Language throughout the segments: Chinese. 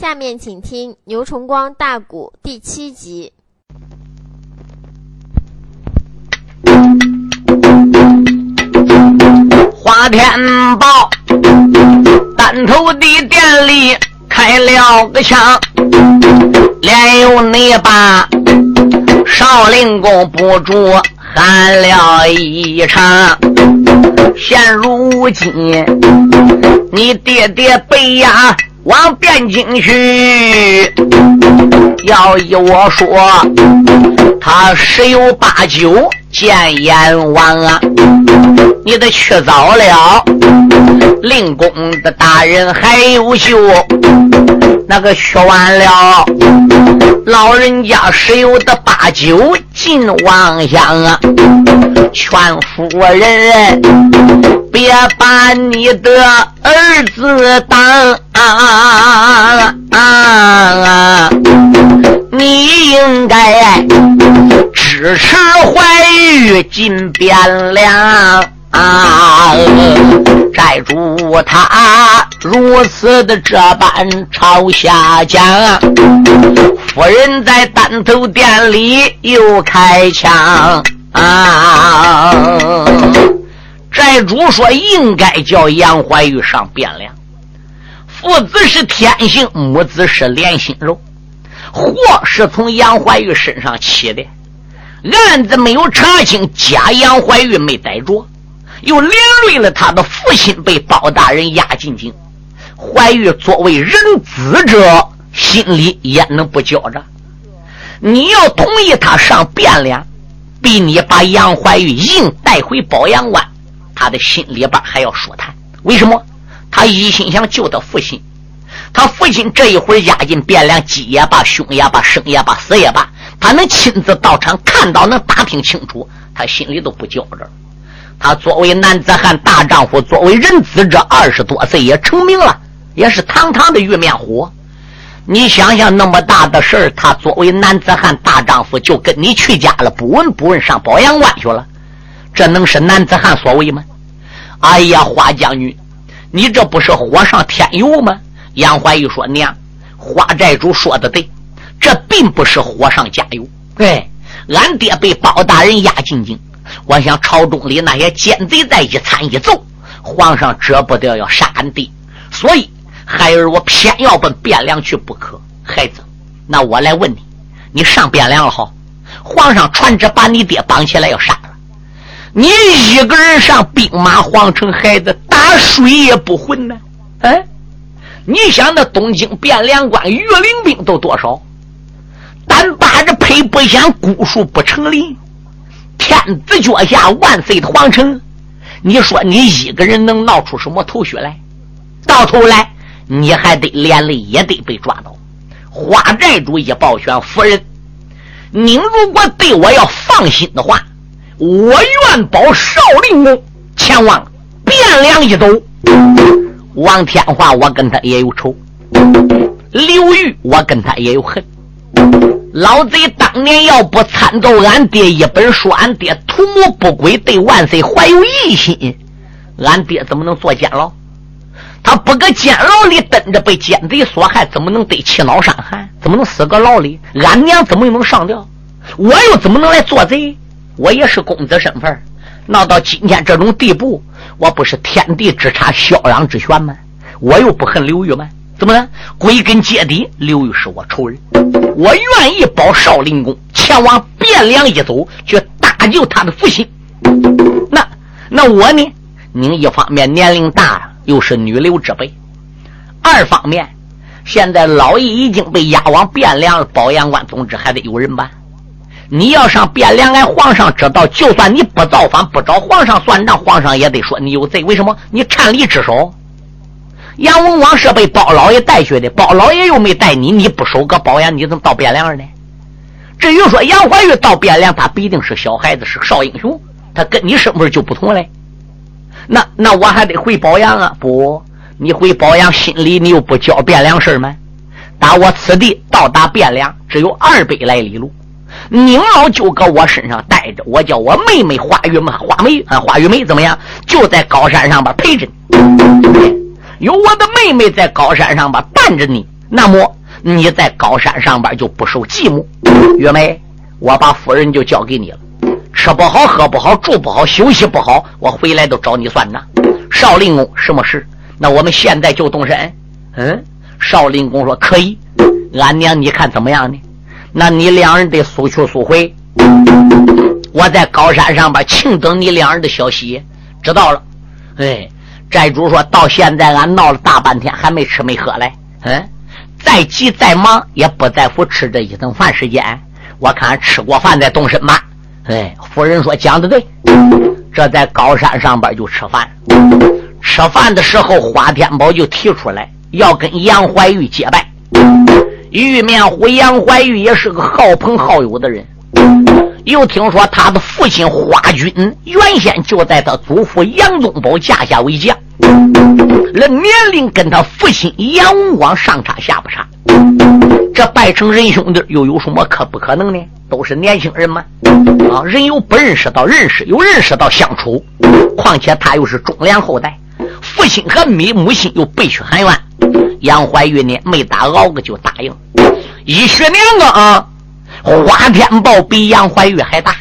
下面请听牛崇光大鼓第七集。花天报，单头的店里开了个枪，连有你把少林功不住喊了一场。现如今，你爹爹被押。往汴京去，要依我说，他十有八九见阎王啊！你得去早了，令公的大人还有救。那个去完了，老人家十有的八九尽妄想啊！劝夫人别把你的儿子当啊啊！你应该支持怀玉进汴梁。啊！寨主他如此的这般朝下讲，夫人在单头店里又开枪啊！寨主说应该叫杨怀玉上汴梁，父子是天性，母子是连心肉，祸是从杨怀玉身上起的，案子没有查清，假杨怀玉没逮着。又连累了他的父亲被包大人押进京，怀玉作为人子者，心里也能不焦着。你要同意他上汴梁，逼你把杨怀玉硬带回宝阳关，他的心里边还要舒坦。为什么？他一心想救他父亲，他父亲这一会儿押进汴梁，急也罢，凶也罢，生也罢，死也罢，他能亲自到场看到，能打听清楚，他心里都不焦着。他作为男子汉大丈夫，作为人子，这二十多岁也成名了，也是堂堂的玉面虎。你想想那么大的事儿，他作为男子汉大丈夫，就跟你去家了，不闻不问上保阳关去了，这能是男子汉所为吗？哎呀，花将军，你这不是火上添油吗？杨怀玉说：“娘，花寨主说的对，这并不是火上加油。哎，俺爹被包大人押进京。”我想朝中里那些奸贼再一参一奏，皇上折不掉要杀俺爹，所以孩儿我偏要奔汴梁去不可。孩子，那我来问你，你上汴梁了好？皇上传旨把你爹绑起来要杀了，你一个人上兵马皇城，孩子打水也不浑呢？哎，你想那东京汴梁关御林兵都多少？单把着配不响孤树不成林。天子脚下万岁的皇城，你说你一个人能闹出什么头绪来？到头来你还得连累，也得被抓到。花寨主一抱拳，夫人，您如果对我要放心的话，我愿保少林宫前往汴梁一走。王天华，我跟他也有仇；刘玉，我跟他也有恨。老贼当年要不参奏俺爹一本，说俺爹图谋不轨，对万岁怀有异心，俺爹怎么能坐监牢？他不搁监牢里蹲着被奸贼所害，怎么能得气恼伤寒？怎么能死搁牢里？俺娘怎么又能上吊？我又怎么能来做贼？我也是公子身份，闹到今天这种地步，我不是天地之差，霄壤之权吗？我又不恨刘玉吗？怎么了？归根结底，刘玉是我仇人，我愿意保少林宫，前往汴梁一走，去搭救他的父亲。那那我呢？您一方面年龄大，又是女流之辈；二方面，现在老爷已经被押往汴梁了保阳关，总之还得有人办。你要上汴梁，俺皇上知道，就算你不造反，不找皇上算账，皇上也得说你有罪。为什么？你擅离职守。杨文广是被包老爷带去的，包老爷又没带你，你不守个包养，你怎么到汴梁呢？至于说杨怀玉到汴梁，他必定是小孩子，是少英雄，他跟你身份就不同嘞。那那我还得回保阳啊？不，你回保阳，心里你又不交汴梁事吗？打我此地到达汴梁，只有二百来里路，宁老就搁我身上带着，我叫我妹妹花玉嘛，花梅啊，花玉梅怎么样？就在高山上边陪着你。有我的妹妹在高山上边，伴着你，那么你在高山上边就不受寂寞。玉梅，我把夫人就交给你了，吃不好，喝不好，住不好，休息不好，我回来都找你算账。少林公，什么事？那我们现在就动身。嗯，少林公说可以。俺娘，你看怎么样呢？那你两人得速去速回。我在高山上边静等你两人的消息。知道了。哎，寨主说到现在俺闹了大半天还没吃没喝嘞。嗯，再急再忙也不在乎吃这一顿饭时间。我看吃过饭再动身吧。哎，夫人说讲的对。这在高山上边就吃饭。吃饭的时候，花天宝就提出来要跟杨怀玉结拜。玉面虎杨怀玉也是个好朋好友的人。又听说他的父亲花军原先就在他祖父杨宗保架下为将，那年龄跟他父亲杨文广上差下不差。这拜成仁兄弟又有什么可不可能呢？都是年轻人嘛。啊，人有不认识到认识，有认识到相处。况且他又是忠良后代，父亲和母母亲又背去很远。杨怀玉呢，没打熬个就答应。一学两个啊。花天豹比杨怀玉还大，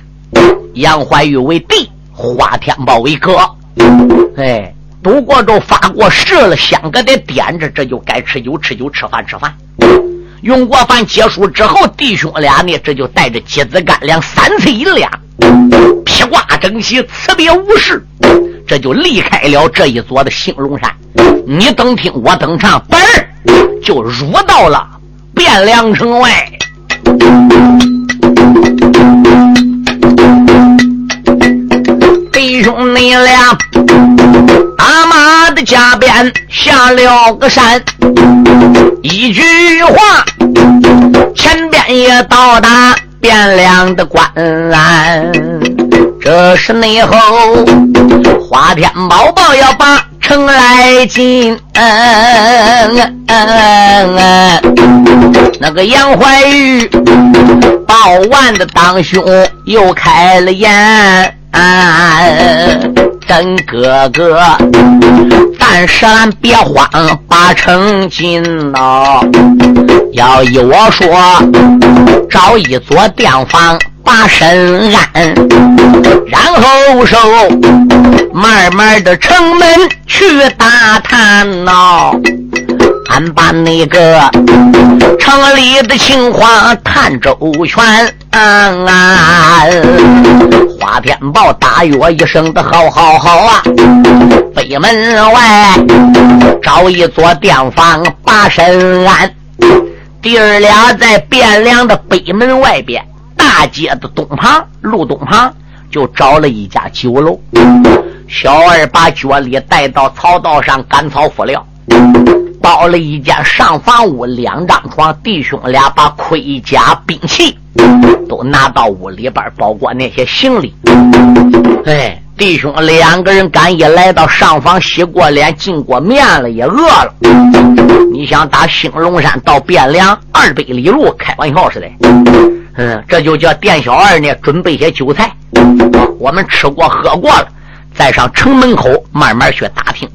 杨怀玉为弟，花天豹为哥。哎，读过咒，发过誓了，香搁得点着，这就该吃酒吃酒，吃饭吃饭。用过饭结束之后，弟兄俩呢，这就带着鸡子干粮三寸银两，披挂整齐，辞别无事，这就离开了这一座的兴隆山。你等听，我等唱，本儿就入到了汴梁城外。弟兄你俩打马的加鞭下了个山，一句话，前边也到达汴梁的关安。这是内后花天宝宝要把城来进。那个杨怀玉报完的当兄又开了言，真哥哥，暂时俺别慌，把城进喽。要依我说，找一座店房把身安，然后收慢慢的城门去打探喽。俺把那个城里的情况探周全，花天豹大约一声的好好好啊！北门外找一座店房把身安，弟儿俩在汴梁的北门外边大街的东旁路东旁就找了一家酒楼，小二把脚里带到草道上赶草敷料。到了一间上房屋，两张床，弟兄俩把盔甲兵器都拿到屋里边，包括那些行李。哎，弟兄两个人赶一来到上房，洗过脸，进过面了，也饿了。你想打兴隆山到汴梁二百里路，开玩笑似的。嗯，这就叫店小二呢，准备些酒菜。我们吃过喝过了，再上城门口慢慢去打听。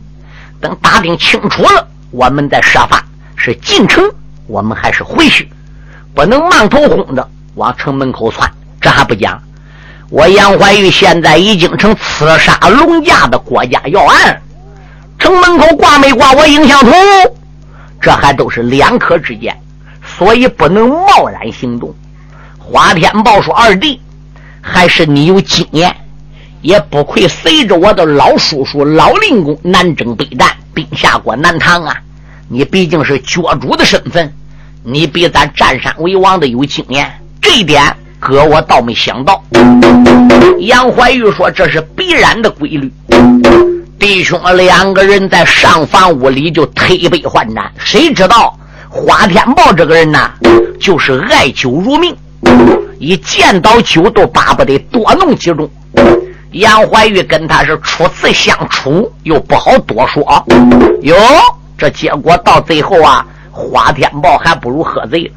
等打听清楚了。我们再设法是进城，我们还是回去，不能忙头轰的往城门口窜。这还不讲，我杨怀玉现在已经成刺杀龙家的国家要案，城门口挂没挂我影像图？这还都是两可之间，所以不能贸然行动。花天豹说：“二弟，还是你有经验，也不愧随着我的老叔叔老令公南征北战。”兵下过南唐啊！你毕竟是角主的身份，你比咱占山为王的有经验。这一点，哥我倒没想到。杨怀玉说：“这是必然的规律。”弟兄两个人在上房屋里就推杯换盏。谁知道花天豹这个人呢，就是爱酒如命，一见到酒都巴不得多弄几盅。杨怀玉跟他是初次相处，又不好多说。哟，这结果到最后啊，花天豹还不如喝醉了。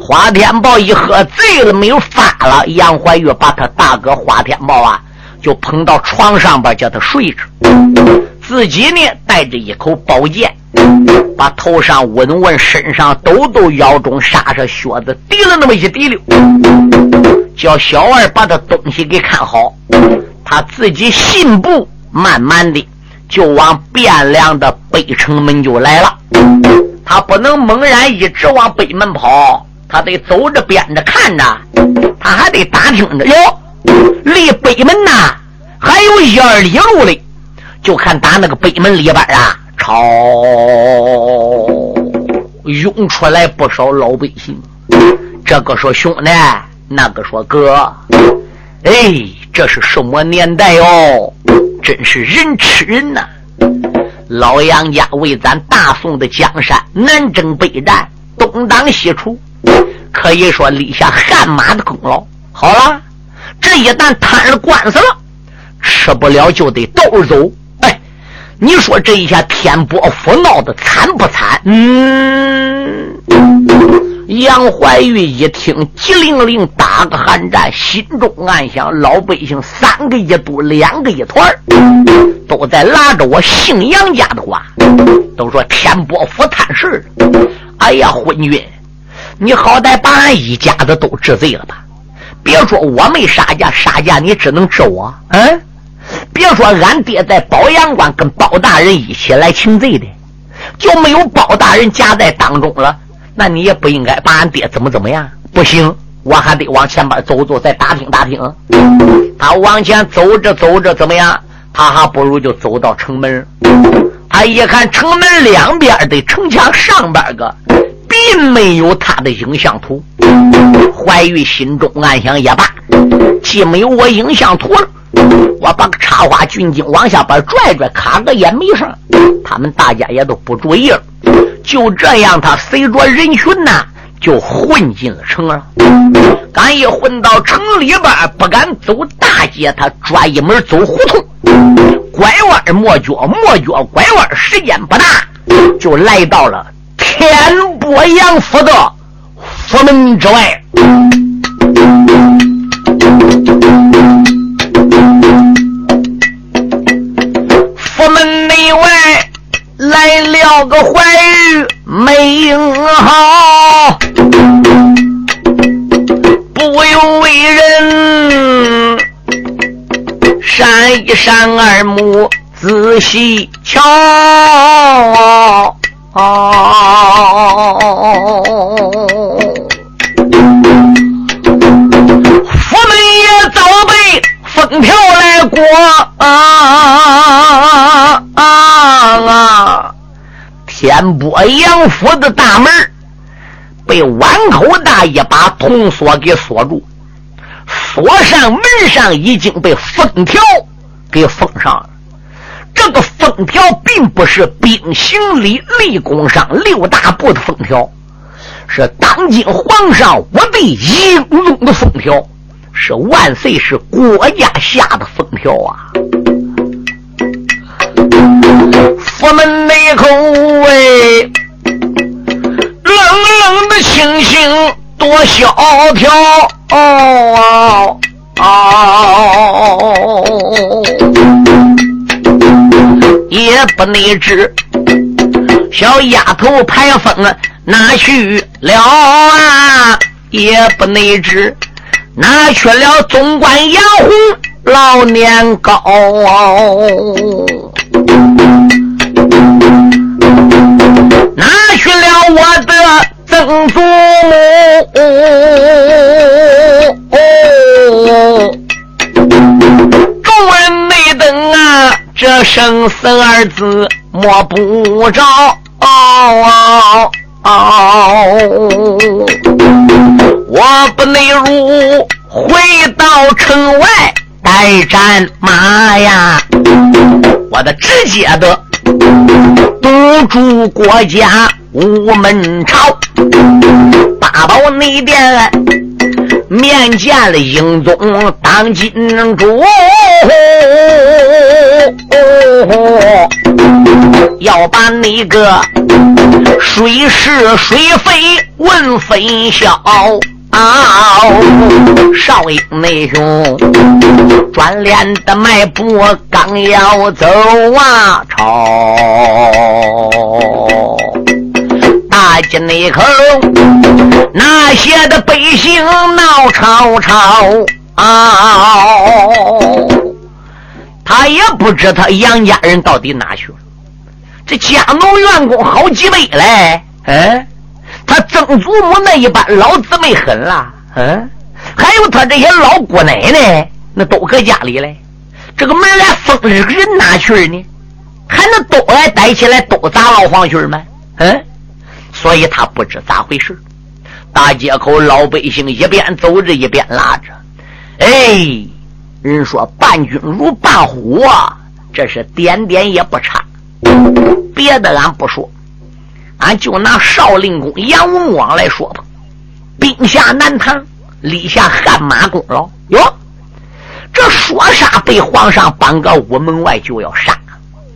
花天豹一喝醉了，没有法了。杨怀玉把他大哥花天豹啊，就捧到床上边叫他睡着。自己呢带着一口宝剑，把头上稳稳，身上抖抖，腰中沙沙靴子提了那么一滴溜，叫小二把他东西给看好，他自己信步慢慢的就往汴梁的北城门就来了。他不能猛然一直往北门跑，他得走着边着看着，他还得打听着哟，离北门呐还有一二里路嘞。就看打那个北门里边啊，朝涌出来不少老百姓。这个说兄弟，那个说哥，哎，这是什么年代哦？真是人吃人呐！老杨家为咱大宋的江山南征北战，东挡西除，可以说立下汗马的功劳。好了，这一旦摊了官司了，吃不了就得倒走。哎，你说这一下天波府闹得惨不惨？嗯。杨怀玉一听，激灵灵打个寒战，心中暗想：老百姓三个一组，两个一团都在拉着我姓杨家的话，都说天波府贪事哎呀，昏君，你好歹把俺一家子都治罪了吧？别说我没杀价，杀价你只能治我。嗯，别说俺爹在保阳关跟包大人一起来请罪的，就没有包大人夹在当中了。那你也不应该把俺爹怎么怎么样？不行，我还得往前边走走，再打听打听。他往前走着走着，怎么样？他还不如就走到城门。他一看城门两边的城墙上边个，并没有他的影像图。怀玉心中暗想：也罢，既没有我影像图了，我把插花军经往下边拽拽，卡个也没事，他们大家也都不注意了。就这样，他随着人群呐，就混进了城了。刚一混到城里边，不敢走大街，他转一门走胡同，拐弯抹角，抹角拐弯，时间不大，就来到了天波杨府的府门之外。府门内外来了个怀玉美英好，不由为人闪一闪二目仔细瞧。府门也早被封条来过啊啊！天波杨府的大门被碗口大一把铜锁给锁住，锁上门上已经被封条给封上了。这个封条并不是兵行礼立功上六大部的封条，是当今皇上我的英宗的封条，是万岁是国家下的封条啊！佛门内口哎，冷冷的清醒多萧条哦。哦。哦。哦哦哦。也不内知，小丫头排风哪去了啊？也不内知，哪去了总管杨红老年高？哪去了我的曾祖母？众人没等啊！这生死二字摸不着，我不内入，回到城外待战马呀！我的直接的堵住国家无门朝，八宝内殿面见了英宗当今主。要把那个水是水非问分晓啊少英内兄转脸的迈步刚要走啊，朝大街那口那些的百姓闹吵吵啊，他也不知他杨家人到底哪去了。这家奴员工好几辈嘞，嗯，他曾祖母那一般老姊妹狠了，嗯，还有他这些老姑奶奶，那都搁家里嘞。这个门来封了，人哪去呢？还能都来逮起来都砸老黄去吗？嗯，所以他不知咋回事。大街口老百姓一边走着一边拉着，哎，人说伴君如伴虎啊，这是点点也不差。别的俺不说，俺就拿少林公杨文广来说吧。兵下南唐，立下汗马功劳哟。这说杀被皇上绑个午门外就要杀，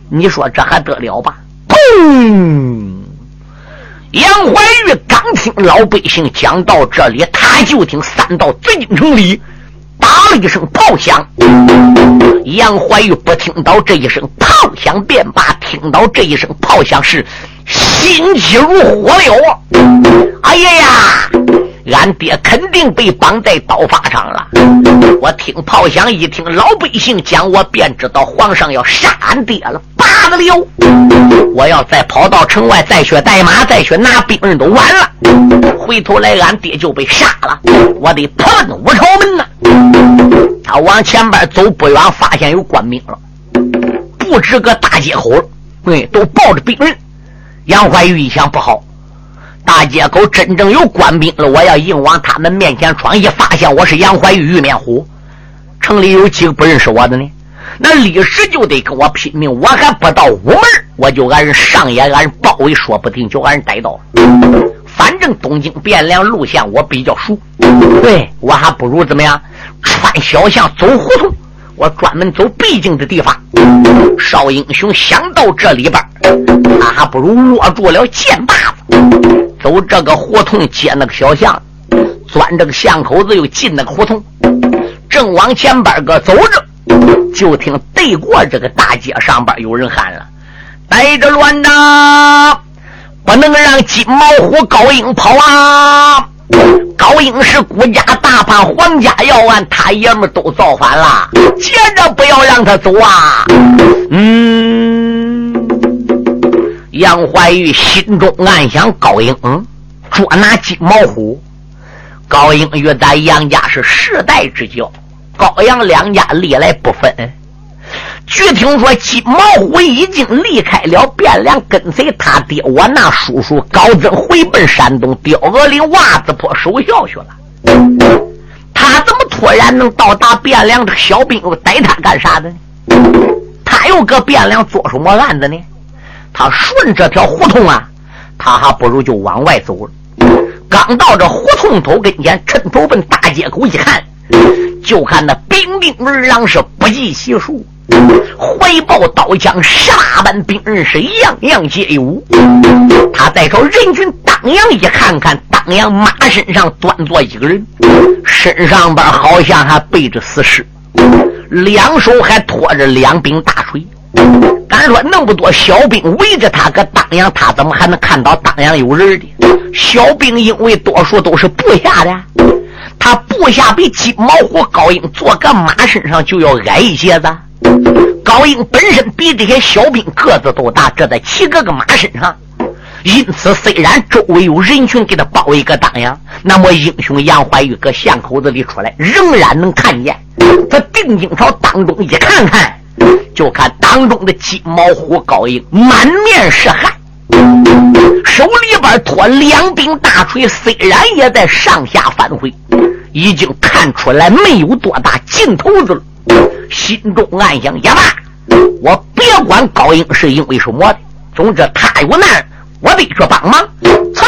你说这还得了吧？砰！杨怀玉刚听老百姓讲到这里，他就听三道紫禁城里。打了一声炮响，杨怀玉不听到这一声炮响便罢，听到这一声炮响是心急如火了。哎呀呀！俺爹肯定被绑在刀法上了。我听炮响一听，老百姓讲，我便知道皇上要杀俺爹了。罢了，我要再跑到城外，再去带马，再去拿兵刃，都晚了。回头来，俺爹就被杀了。我得奔武朝门呐！他往前边走不远，发现有官兵了，不止个大街口，对，都抱着兵刃。杨怀玉一想，不好。大街口真正有官兵了，我要硬往他们面前闯，一发现我是杨怀玉玉面虎，城里有几个不认识我的呢？那立时就得跟我拼命，我还不到屋门，我就俺人上演俺人包围，说不定就俺人逮到了。反正东京汴梁路线我比较熟，对我还不如怎么样？穿小巷走胡同，我专门走必经的地方。少英雄想到这里边，他还不如握住了剑把子。走这个胡同，接那个小巷，钻这个巷口子，又进那个胡同，正往前边个走着，就听对过这个大街上边有人喊了：“带着乱呐，不能让金毛虎高英跑啊！高英是国家大叛，皇家要案，他爷们都造反了，接着不要让他走啊！”嗯。杨怀玉心中暗想：高英捉拿金毛虎，高英与咱杨家是世代之交，高阳两家历来不分。据听说，金毛虎已经离开了汴梁，跟随他爹我那叔叔高增回奔山东雕鹅岭袜子坡守孝去了。他怎么突然能到达汴梁？这个小兵逮他干啥的呢？他又搁汴梁做什么案子呢？他顺这条胡同啊，他还不如就往外走了。刚到这胡同头跟前，趁头奔大街口一看，就看那兵丁儿郎是不计其数，怀抱刀枪，杀般兵刃是样样皆有。他再朝人群当阳一看看，当阳马身上端坐一个人，身上边好像还背着死尸，两手还托着两柄大锤。敢说那么多小兵围着他，搁当阳，他怎么还能看到当阳有人的？小兵因为多数都是部下的，他部下比金毛虎高英坐个马身上就要矮一些子。高英本身比这些小兵个子都大，这在骑个个马身上，因此虽然周围有人群给他包围个当阳，那么英雄杨怀玉搁巷口子里出来，仍然能看见。他定睛朝当中一看看。就看当中的金毛虎高英满面是汗，手里边托两柄大锤，虽然也在上下翻挥，已经看出来没有多大劲头子了。心中暗想：也罢，我别管高英是因为什么，总之他有难，我得去帮忙。擦！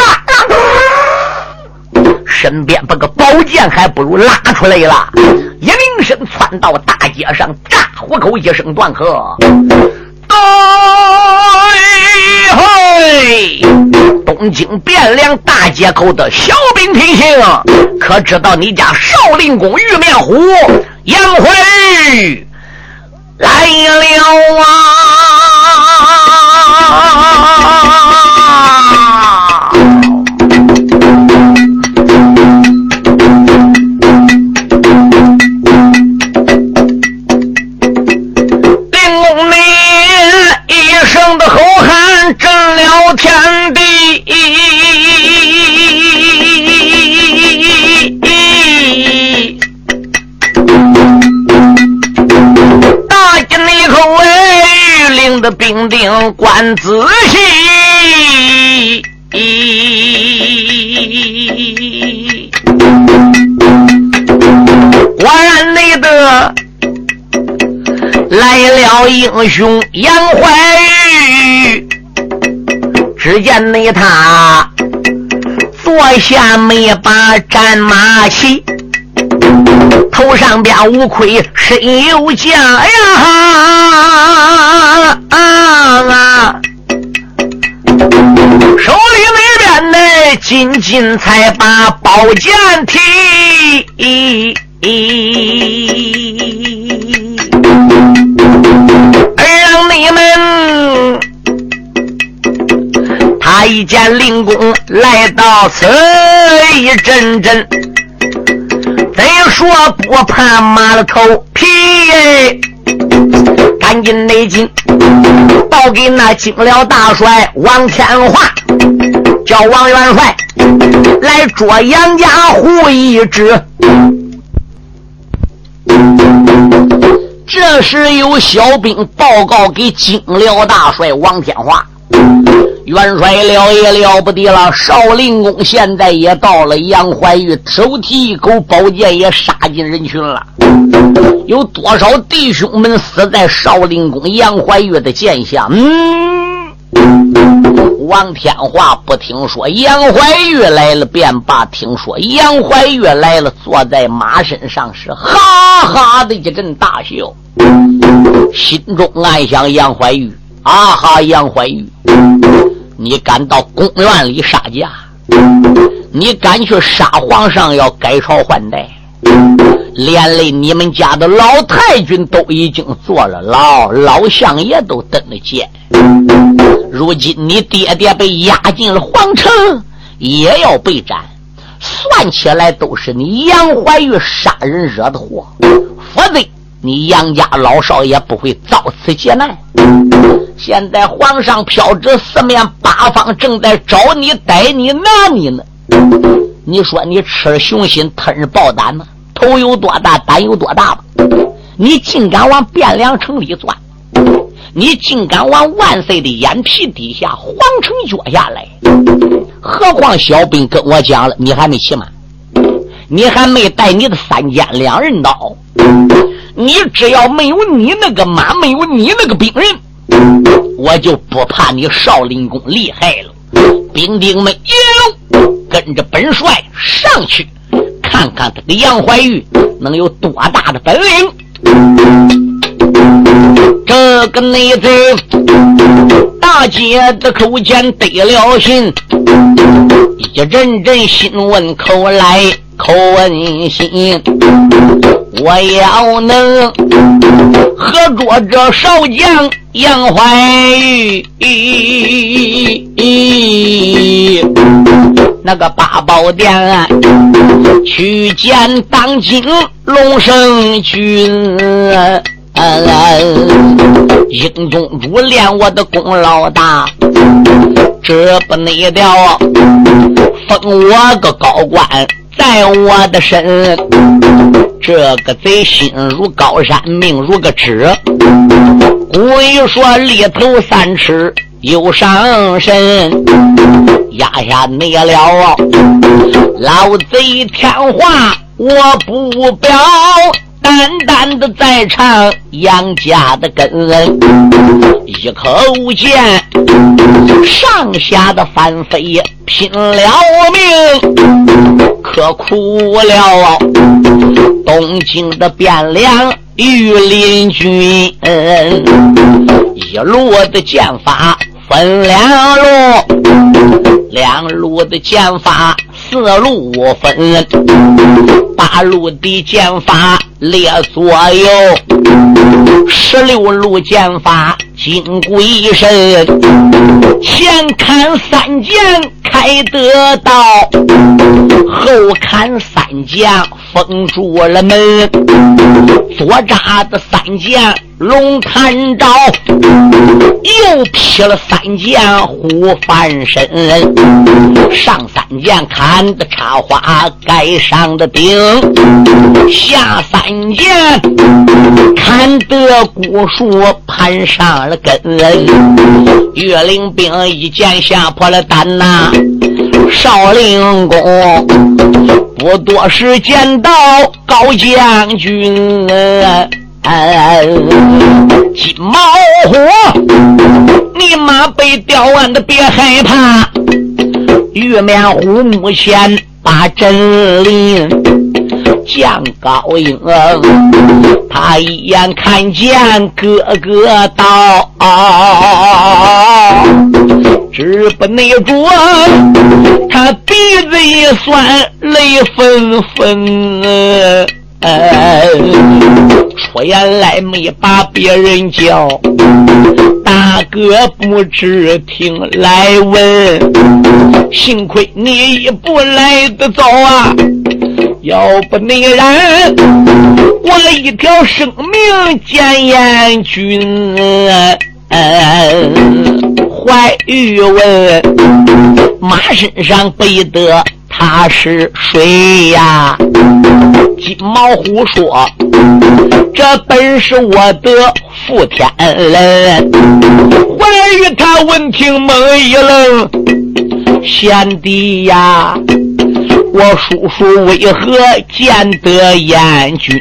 身边把个宝剑还不如拉出来了，一铃声窜到大街上，炸虎口一声断喝，对后。东京汴梁大街口的小兵提醒，可知道你家少林宫玉面虎杨怀来了啊！观仔细，果然内得来了英雄杨怀玉。只见那他坐下没把战马骑。头上边无盔身有甲呀，紧紧才把宝剑提，而让你们他一见令公来到此一阵阵。再说不怕马了头皮，赶紧内紧报给那金辽大帅王天华，叫王元帅来捉杨家虎一只。这时有小兵报告给金辽大帅王天华。元帅了也了不得了，少林宫现在也到了。杨怀玉手提一口宝剑，也杀进人群了。有多少弟兄们死在少林宫杨怀玉的剑下？嗯，王天华不听说杨怀玉来了，便罢。听说杨怀玉来了，坐在马身上是哈哈的一阵大笑，心中暗想：杨怀玉，啊哈，杨怀玉。你敢到宫院里杀驾？你敢去杀皇上？要改朝换代？连累你们家的老太君都已经坐了牢，老相爷都登了监。如今你爹爹被押进了皇城，也要被斩。算起来都是你杨怀玉杀人惹的祸，否则你杨家老少爷不会遭此劫难。现在皇上飘至四面八方，正在找你、逮你、拿你呢。你说你吃了雄心，吞了豹胆吗？头有多大，胆有多大吧？你竟敢往汴梁城里钻？你竟敢往万岁的眼皮底下皇城脚下来？何况小兵跟我讲了，你还没起满，你还没带你的三尖两刃刀。你只要没有你那个马，没有你那个兵人。我就不怕你少林宫厉害了，兵丁们一路，跟着本帅上去，看看这个杨怀玉能有多大的本领。这个内贼大姐的口前得了信，一阵阵心闻口来口问心，我要能合着这少将。杨怀玉，那个八宝殿去见当今龙生君，英宗主练我的功劳大，这不内调封我个高官在我的身。这个贼心如高山，命如个纸。古语说里头三尺有上神，压下你了。老贼天话我不表，淡淡的在唱杨家的根。一口剑上下的翻飞，拼了命，可苦了东京的汴梁。御林军一路的剑法分两路，两路的剑法四路分，八路的剑法列左右，十六路剑法金龟身，前砍三剑开得道，后砍三剑封住了门，左扎的三剑。龙探照，又劈了三剑虎翻身，上三剑砍的插花盖上的顶，下三剑砍得古树攀上了根。岳灵兵一剑吓破了胆呐，少林公不多时见到高将军。金毛虎，你妈被吊完的别害怕。玉面虎目前把真灵将高英，他一眼看见哥哥到，只不内着，他鼻子一酸，泪纷纷。出言来没把别人叫，大哥不知听来问，幸亏你一步来得早啊，要不你然我一条生命见阎君。怀玉文马身上背的。他是谁呀？金毛虎说：“这本是我的傅天人。”怀玉他闻听懵一愣：“贤弟呀，我叔叔为何见得阎君？”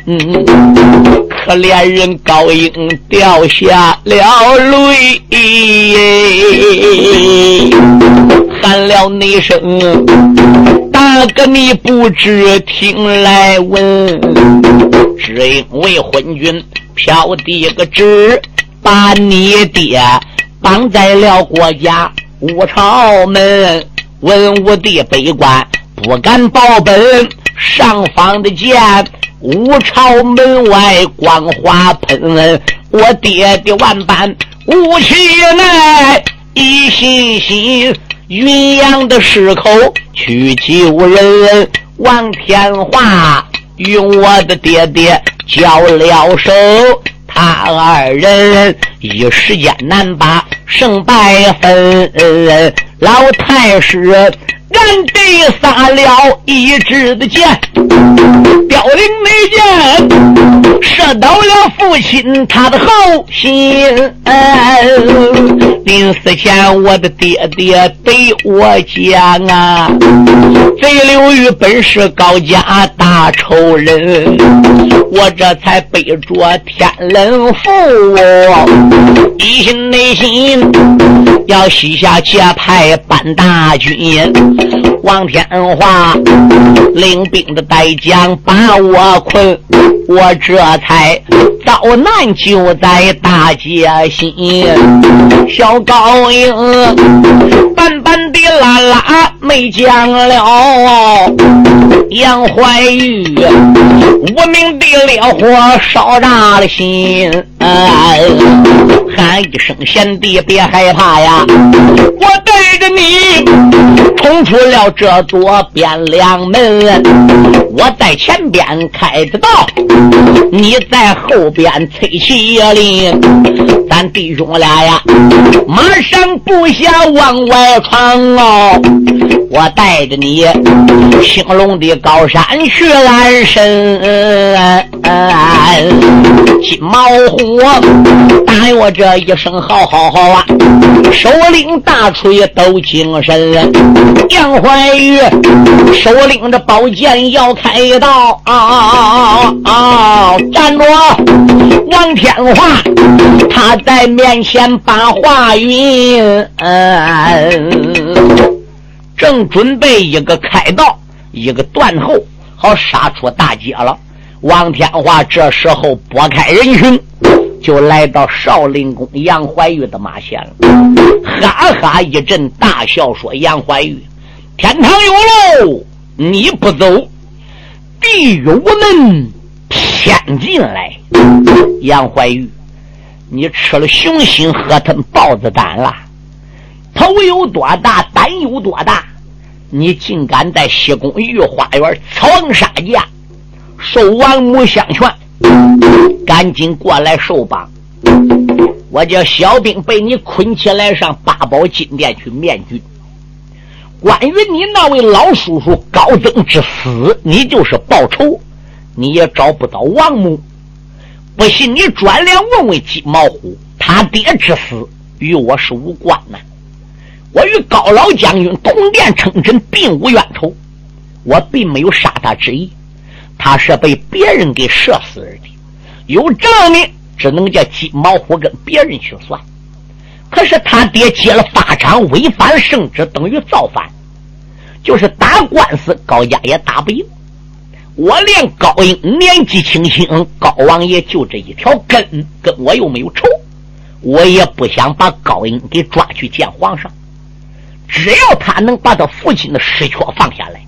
可怜人高英掉下了泪，喊了那声。大哥，你不知听来闻，只因为昏君飘的个旨，把你爹绑在了国家五朝门。文武的悲官不敢报本，上方的见五朝门外光华喷。我爹的万般无气来，一心心。云阳的狮口去救人，王天华与我的爹爹交了手，他二人一时间难把胜败分。老太师。俺爹撒了一支的箭，凋零没箭，射到了父亲他的后心。临死前，我的爹爹对我讲啊，贼刘玉本是高家大仇人，我这才背着天冷符，一心内心要西下结派搬大军。王天华领兵的带将把我困，我这才遭难就在大街心。小高英板板的拉拉没讲了，杨怀玉无名的烈火烧炸了心。喊一声贤弟别害怕呀，我带着你冲出了这座汴梁门，我在前边开着道，你在后边催起令，咱弟兄俩呀，马上步下往外闯哦，我带着你兴隆的高山去安身，金毛我答应我这一声好好好啊，首领大锤都精神了，杨怀玉手领着宝剑要开刀啊啊啊啊！站住！王天华他在面前把话云，正准备一个开道，一个断后，好杀出大街了。王天华这时候拨开人群。就来到少林宫杨怀玉的马前了，哈哈一阵大笑说：“杨怀玉，天堂有路你不走，地狱无门偏进来。杨怀玉，你吃了雄心喝吞豹子胆了，头有多大胆有多大，你竟敢在西宫御花园藏杀价，受王母相劝。”赶紧过来受绑！我叫小兵被你捆起来，上八宝金殿去面君。关于你那位老叔叔高增之死，你就是报仇，你也找不到王母。不信你转脸问问金毛虎，他爹之死与我是无关呐。我与高老将军同殿称臣，并无冤仇，我并没有杀他之意。他是被别人给射死的，有证明，只能叫金毛虎跟别人去算。可是他爹接了法场，违反圣旨，等于造反，就是打官司，高家也打不赢。我连高英年纪轻轻，高王爷就这一条根，跟我又没有仇，我也不想把高英给抓去见皇上。只要他能把他父亲的尸壳放下来。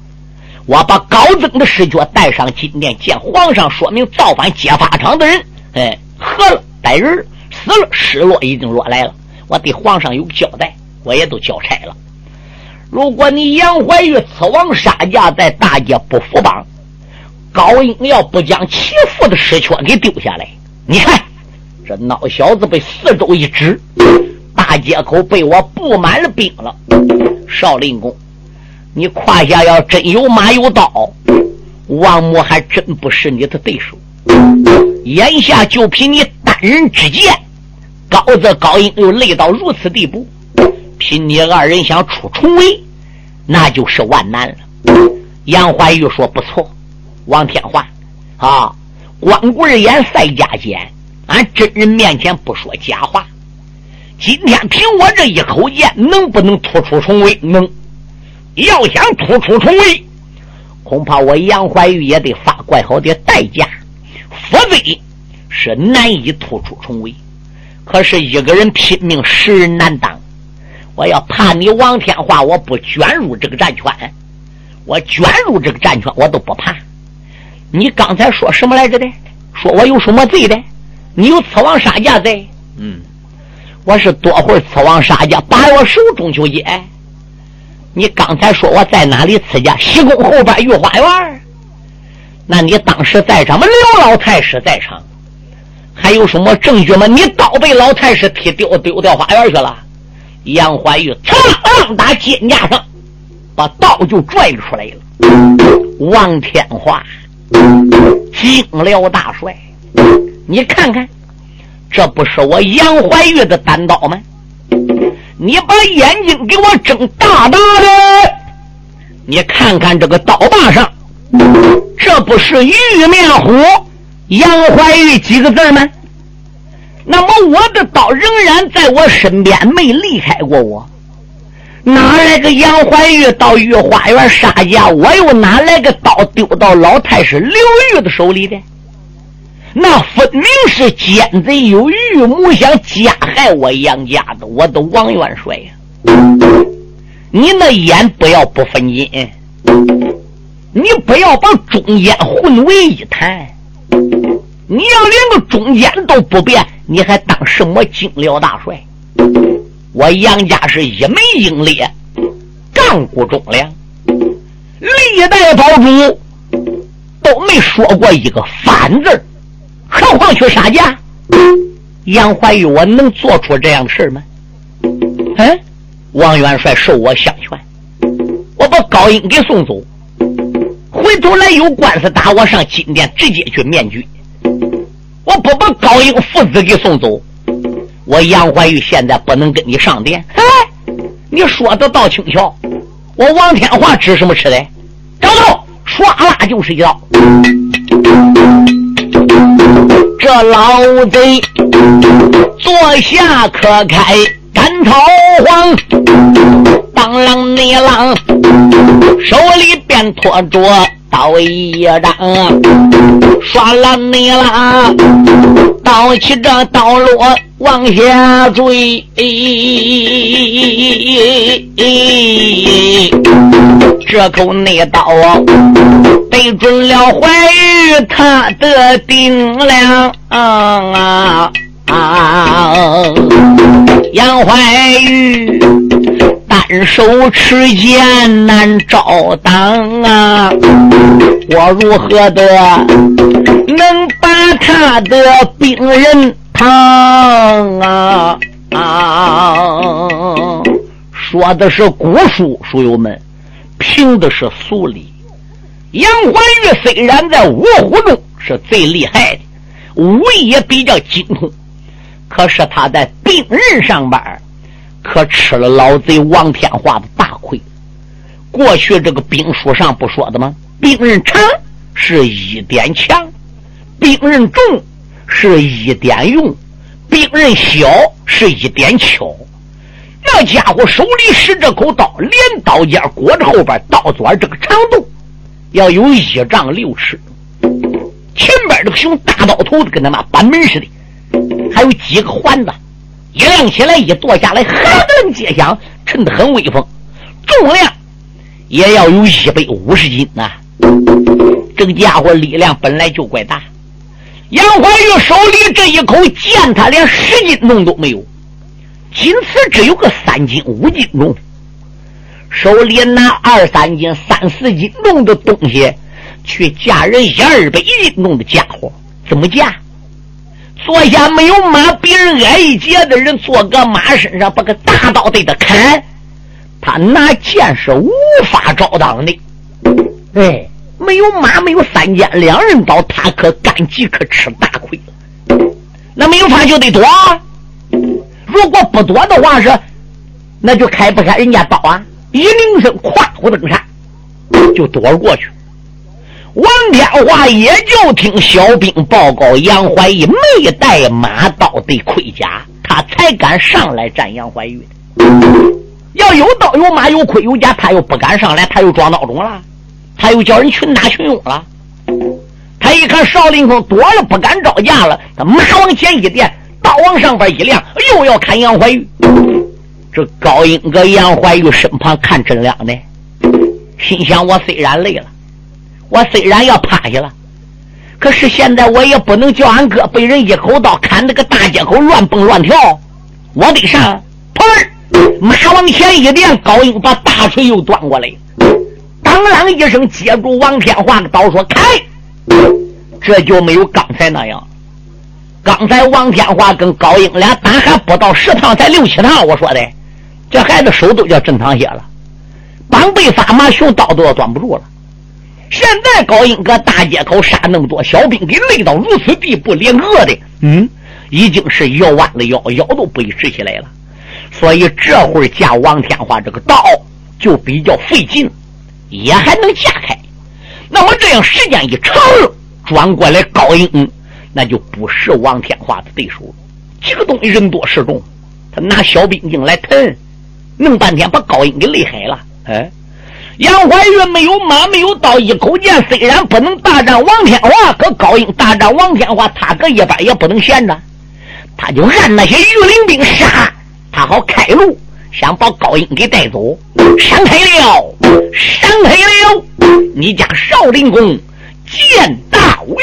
我把高增的尸脚带上金殿见皇上，说明造反揭发场的人，哎，喝了逮人死了，失落已经落来了。我对皇上有交代，我也都交差了。如果你杨怀玉此王杀驾在大街不服绑，高英要不将其父的尸壳给丢下来，你看这孬小子被四周一指，大街口被我布满了兵了。少林宫。你胯下要真有马有刀，王母还真不是你的对手。眼下就凭你单人之剑，高则高英又累到如此地步，凭你二人想出重围，那就是万难了。杨怀玉说：“不错，王天华啊，光棍儿眼赛家尖，俺真人面前不说假话。今天凭我这一口剑，能不能突出重围？能。”要想突出重围，恐怕我杨怀玉也得发怪好的代价，否则是难以突出重围。可是一个人拼命，十人难当。我要怕你王天化，我不卷入这个战圈，我卷入这个战圈，我都不怕。你刚才说什么来着的？说我有什么罪的？你有刺王杀驾罪？嗯，我是多会刺王杀驾，把我手中就接。你刚才说我在哪里刺家？西宫后边御花园。那你当时在场吗？刘老太师在场，还有什么证据吗？你刀被老太师踢丢丢掉花园去了。杨怀玉噌打肩胛上，把刀就拽出来了。王天华，惊辽大帅，你看看，这不是我杨怀玉的单刀吗？你把眼睛给我睁大大的，你看看这个刀把上，这不是玉面虎杨怀玉几个字吗？那么我的刀仍然在我身边，没离开过我。哪来个杨怀玉到御花园杀价？我又哪来个刀丢到老太师刘玉的手里的？那分明是奸贼有预谋，想加害我杨家的，我的王元帅呀！你那眼不要不分金，你不要把中间混为一谈。你要连个中间都不变，你还当什么精辽大帅？我杨家是一门英烈，干过忠良，历代堡主都没说过一个反字何况去杀价？杨怀玉，我能做出这样的事吗？嗯，王元帅受我相劝，我把高英给送走，回头来有官司打，我上金殿直接去面具。我不把高英父子给送走，我杨怀玉现在不能跟你上殿。哎，你说的倒轻巧，我王天华吃什么吃的？找到，唰啦就是一刀。这老贼坐下可开赶草黄，当啷你啷，手里边拖着刀一张，刷了你啷，刀起这刀落往下坠，这口内刀啊对准了怀玉他的顶梁啊！杨怀玉单手持剑难招挡啊！我如何的能把他的病人扛啊？啊！说的是古书，书友们，凭的是俗理。杨怀玉虽然在五虎中是最厉害的，武艺也比较精通。可是他在病人上边，可吃了老贼王天化的大亏。过去这个兵书上不说的吗？病人长是一点强，病人重是一点用，病人小是一点巧。那家伙手里使这口刀，连刀尖裹着后边刀钻这个长度要有一丈六尺，前边这个熊大刀头子跟他妈板门似的。还有几个环子，一亮起来，一剁下来，哈噔接响，沉得很威风。重量也要有一百五十斤呐！这个家伙力量本来就怪大。杨怀玉手里这一口剑，他连十斤重都没有，仅此只有个三斤五斤重。手里拿二三斤、三四斤重的东西，去架人一二百斤重的家伙，怎么架？坐下没有马，别人挨一截的人坐个马身上，把个大刀对他砍，他拿剑是无法招挡的。哎，没有马，没有三尖两人刀，他可干即，可吃大亏。那没有法就得躲，如果不躲的话是，那就开不开人家刀啊！一铃声，跨，虎登山就躲过去。王天华也就听小兵报告，杨怀玉没带马刀的盔甲，他才敢上来战杨怀玉。要有刀有马有盔有甲，他又不敢上来，他又装孬种了，他又叫人群打群拥了。他一看少林峰躲了，不敢招架了，他马往前一垫，刀往上边一亮，又要砍杨怀玉。这高英搁杨怀玉身旁看真亮的，心想：我虽然累了。我虽然要趴下了，可是现在我也不能叫俺哥被人一口刀砍那个大街口乱蹦乱跳，我得上。砰！马往前一垫，高英把大锤又端过来，当啷一声接住王天华的刀，说：“开！”这就没有刚才那样。刚才王天华跟高英俩打还不到十趟，才六七趟。我说的，这孩子手都叫震淌血了，绑背发麻，熊刀都要端不住了。现在高英搁大街口杀那么多小兵，给累到如此地步，连饿的，嗯，已经是腰弯了腰，腰都不直起来了。所以这会儿架王天华这个刀就比较费劲，也还能架开。那么这样时间一长，转过来高英那就不是王天华的对手了。这个东西人多势众，他拿小兵精来腾，弄半天把高英给累害了，哎。杨怀玉没有马，没有刀，一口剑虽然不能大战王天华，可高英大战王天华，他搁一般也不能闲着，他就按那些御林兵杀，他好开路，想把高英给带走。闪开了，闪开了！你家少林功见大威，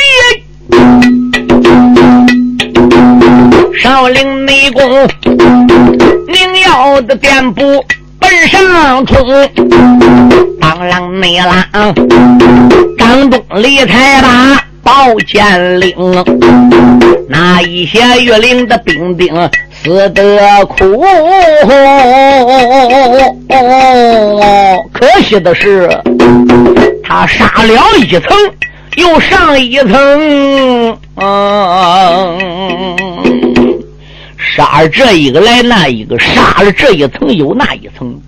少林内功，您要的店铺。奔上冲，当啷内啷，张东李才把宝剑领，那一些玉林的兵丁死得苦。可惜的是，他杀了一层，又上一层。啊杀这一个来那一个，杀了这一层又那一层，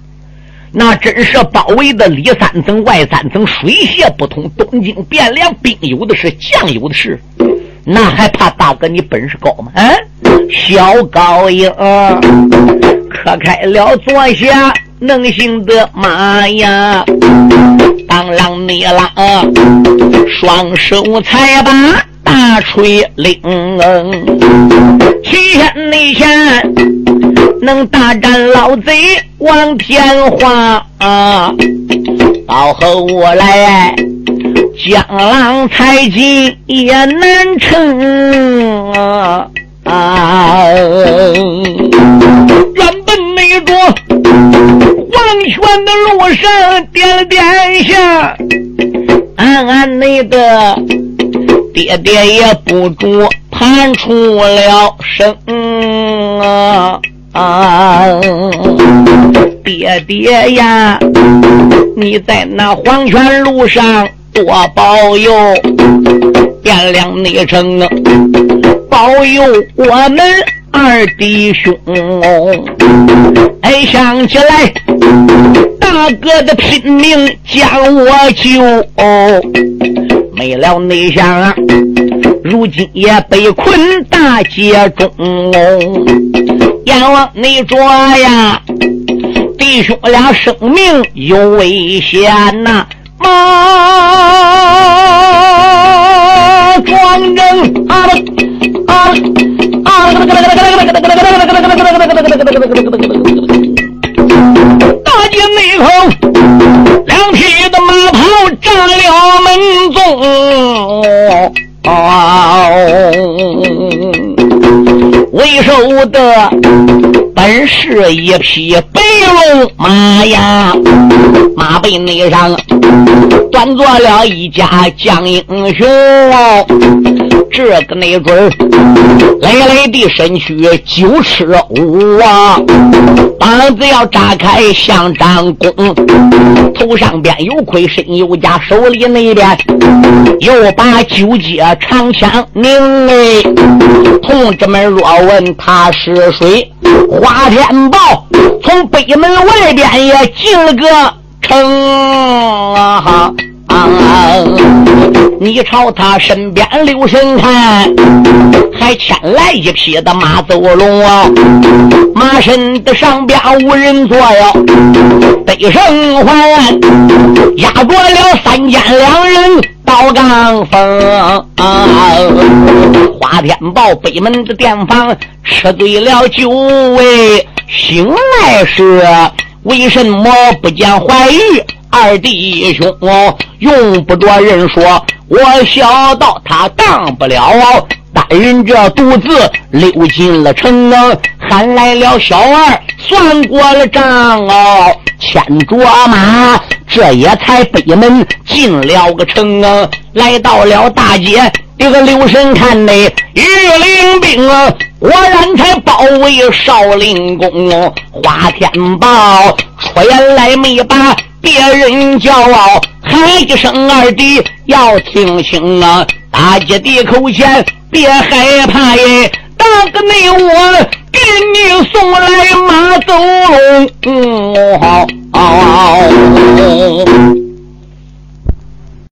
那真是包围的里三层外三层，水泄不通，东京汴梁兵有的是，将有的是，那还怕大哥你本事高吗？啊，小高英可开了坐下能行的马呀，当啷你了，双手才把大锤拎。齐天内前能大战老贼王天华啊，到后来江郎才尽也难成啊！原本那个黄泉的路上点点下，暗暗那个爹爹也不住盘出了声啊！爹爹呀，你在那黄泉路上多保佑，掂量内城啊，保佑我们二弟兄哦。哎，想起来大哥的拼命将我救哦，没了内想啊。如今也被困大街中哦，阎王你捉呀，弟兄俩生命有危险呐！马庄正啊啊啊！大街内头，两匹的马跑占了门中。为首的本是一匹白龙马呀，马背内上端坐了一家将英雄。这个没准儿，累累的身躯九尺五啊，膀子要炸开像张弓，头上边有盔，身有甲，手里那边又把九节长枪拧哎。同志们若问他是谁，花天豹从北门外边也进了个城啊。你朝他身边留神看，还牵来一匹的马走龙啊！马身的上边无人坐哟，背绳环压过了三间两人刀杠锋。花天豹北门的店房吃醉了酒喂，醒来时为什么不见怀玉？二弟兄用不着人说，我小道他当不了，单人这独自溜进了城啊，喊来了小二算过了账哦，牵着马，这也才北门进了个城啊，来到了大街，这个留神看内，御林兵啊，果然才包围少林宫，花天豹出言来没把。别人骄傲，喊一声二弟要听清啊！大姐的口前别害怕耶，大哥你我给你送来马走龙。嗯，好。